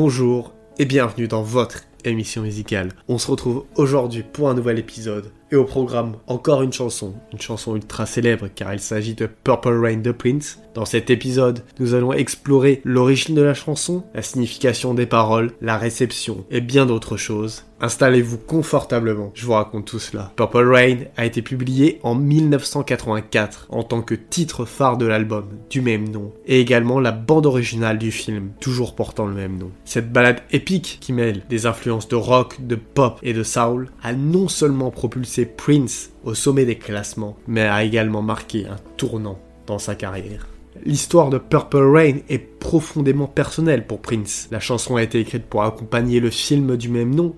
Bonjour et bienvenue dans votre émission musicale. On se retrouve aujourd'hui pour un nouvel épisode et au programme encore une chanson, une chanson ultra célèbre car il s'agit de Purple Rain de Prince. Dans cet épisode, nous allons explorer l'origine de la chanson, la signification des paroles, la réception et bien d'autres choses. Installez-vous confortablement, je vous raconte tout cela. Purple Rain a été publié en 1984 en tant que titre phare de l'album du même nom et également la bande originale du film, toujours portant le même nom. Cette balade épique qui mêle des influences de rock, de pop et de soul a non seulement propulsé Prince au sommet des classements, mais a également marqué un tournant dans sa carrière. L'histoire de Purple Rain est profondément personnelle pour Prince. La chanson a été écrite pour accompagner le film du même nom,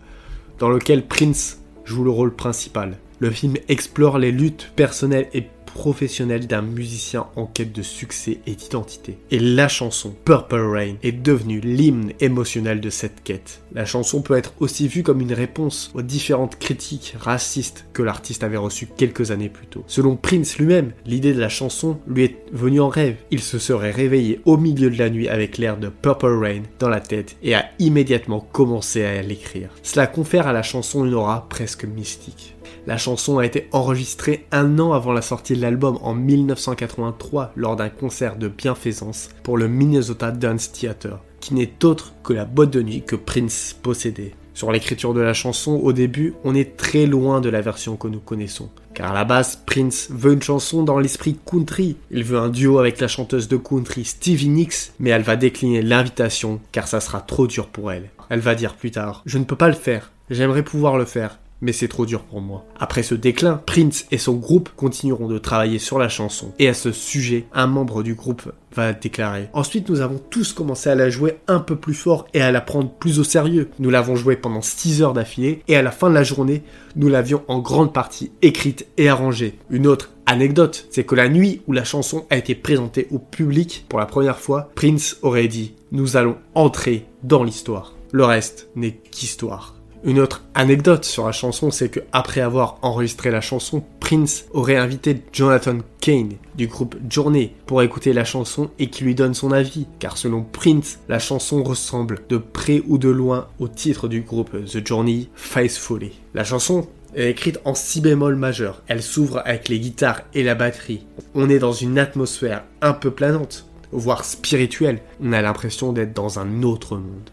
dans lequel Prince joue le rôle principal. Le film explore les luttes personnelles et professionnel d'un musicien en quête de succès et d'identité. Et la chanson Purple Rain est devenue l'hymne émotionnel de cette quête. La chanson peut être aussi vue comme une réponse aux différentes critiques racistes que l'artiste avait reçues quelques années plus tôt. Selon Prince lui-même, l'idée de la chanson lui est venue en rêve. Il se serait réveillé au milieu de la nuit avec l'air de Purple Rain dans la tête et a immédiatement commencé à l'écrire. Cela confère à la chanson une aura presque mystique. La chanson a été enregistrée un an avant la sortie de l'album en 1983 lors d'un concert de bienfaisance pour le Minnesota Dance Theater, qui n'est autre que la boîte de nuit que Prince possédait. Sur l'écriture de la chanson, au début, on est très loin de la version que nous connaissons. Car à la base, Prince veut une chanson dans l'esprit country. Il veut un duo avec la chanteuse de country Stevie Nicks, mais elle va décliner l'invitation car ça sera trop dur pour elle. Elle va dire plus tard, je ne peux pas le faire, j'aimerais pouvoir le faire, mais c'est trop dur pour moi. Après ce déclin, Prince et son groupe continueront de travailler sur la chanson. Et à ce sujet, un membre du groupe va déclarer. Ensuite, nous avons tous commencé à la jouer un peu plus fort et à la prendre plus au sérieux. Nous l'avons jouée pendant 6 heures d'affilée et à la fin de la journée, nous l'avions en grande partie écrite et arrangée. Une autre anecdote, c'est que la nuit où la chanson a été présentée au public pour la première fois, Prince aurait dit Nous allons entrer dans l'histoire. Le reste n'est qu'histoire. Une autre anecdote sur la chanson, c'est que après avoir enregistré la chanson, Prince aurait invité Jonathan Kane du groupe Journey pour écouter la chanson et qui lui donne son avis, car selon Prince, la chanson ressemble de près ou de loin au titre du groupe The Journey, Faithfully. La chanson est écrite en si bémol majeur. Elle s'ouvre avec les guitares et la batterie. On est dans une atmosphère un peu planante, voire spirituelle. On a l'impression d'être dans un autre monde.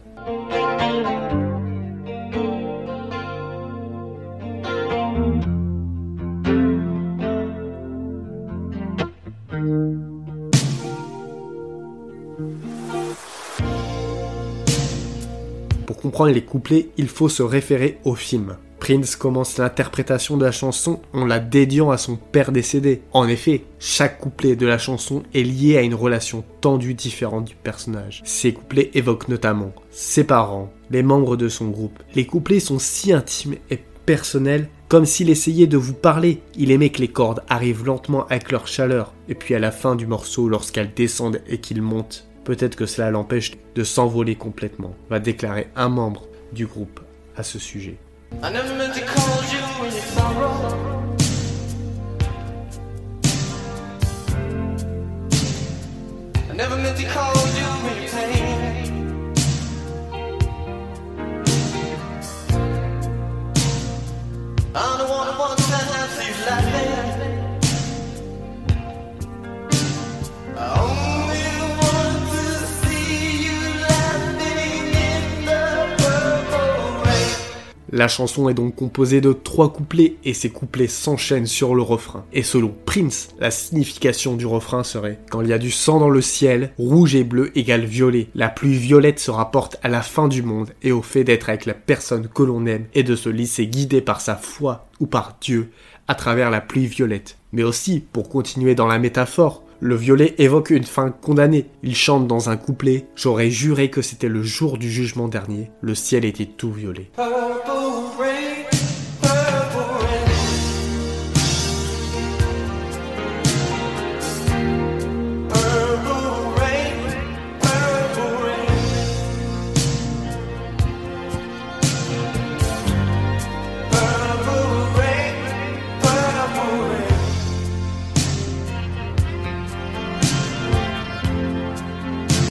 Pour comprendre les couplets, il faut se référer au film. Prince commence l'interprétation de la chanson en la dédiant à son père décédé. En effet, chaque couplet de la chanson est lié à une relation tendue différente du personnage. Ces couplets évoquent notamment ses parents, les membres de son groupe. Les couplets sont si intimes et personnels comme s'il essayait de vous parler. Il aimait que les cordes arrivent lentement avec leur chaleur, et puis à la fin du morceau, lorsqu'elles descendent et qu'il monte, peut-être que cela l'empêche de s'envoler complètement, va déclarer un membre du groupe à ce sujet. La chanson est donc composée de trois couplets et ces couplets s'enchaînent sur le refrain. Et selon Prince, la signification du refrain serait Quand il y a du sang dans le ciel, rouge et bleu égale violet. La pluie violette se rapporte à la fin du monde et au fait d'être avec la personne que l'on aime et de se laisser guider par sa foi ou par Dieu à travers la pluie violette. Mais aussi, pour continuer dans la métaphore, le violet évoque une fin condamnée. Il chante dans un couplet J'aurais juré que c'était le jour du jugement dernier. Le ciel était tout violet.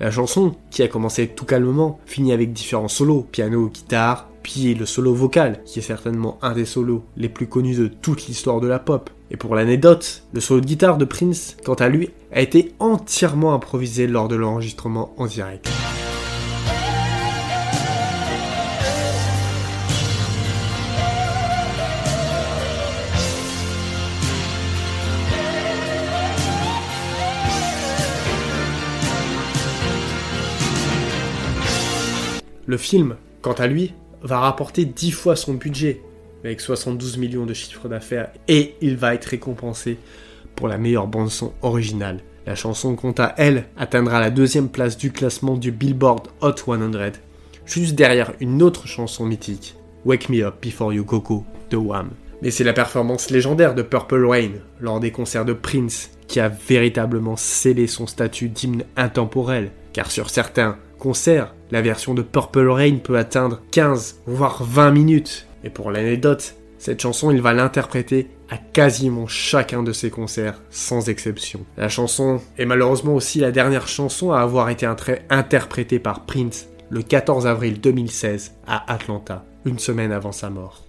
La chanson, qui a commencé tout calmement, finit avec différents solos, piano, guitare, puis le solo vocal, qui est certainement un des solos les plus connus de toute l'histoire de la pop. Et pour l'anecdote, le solo de guitare de Prince, quant à lui, a été entièrement improvisé lors de l'enregistrement en direct. Le film, quant à lui, va rapporter 10 fois son budget, avec 72 millions de chiffres d'affaires, et il va être récompensé pour la meilleure bande-son originale. La chanson, quant à elle, atteindra la deuxième place du classement du Billboard Hot 100, juste derrière une autre chanson mythique, Wake Me Up Before You Go Go de Wham. Mais c'est la performance légendaire de Purple Rain lors des concerts de Prince qui a véritablement scellé son statut d'hymne intemporel, car sur certains concerts, la version de Purple Rain peut atteindre 15 voire 20 minutes. Et pour l'anecdote, cette chanson, il va l'interpréter à quasiment chacun de ses concerts, sans exception. La chanson est malheureusement aussi la dernière chanson à avoir été interprétée par Prince le 14 avril 2016 à Atlanta, une semaine avant sa mort.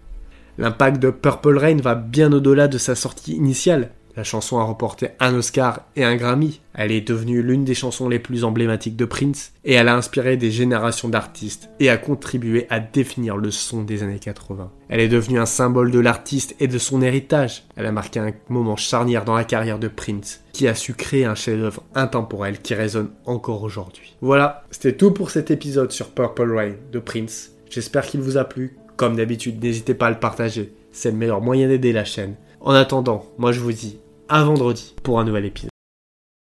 L'impact de Purple Rain va bien au-delà de sa sortie initiale, la chanson a remporté un Oscar et un Grammy. Elle est devenue l'une des chansons les plus emblématiques de Prince et elle a inspiré des générations d'artistes et a contribué à définir le son des années 80. Elle est devenue un symbole de l'artiste et de son héritage. Elle a marqué un moment charnière dans la carrière de Prince qui a su créer un chef-d'œuvre intemporel qui résonne encore aujourd'hui. Voilà, c'était tout pour cet épisode sur Purple Rain de Prince. J'espère qu'il vous a plu. Comme d'habitude, n'hésitez pas à le partager. C'est le meilleur moyen d'aider la chaîne. En attendant, moi je vous dis à vendredi pour un nouvel épisode.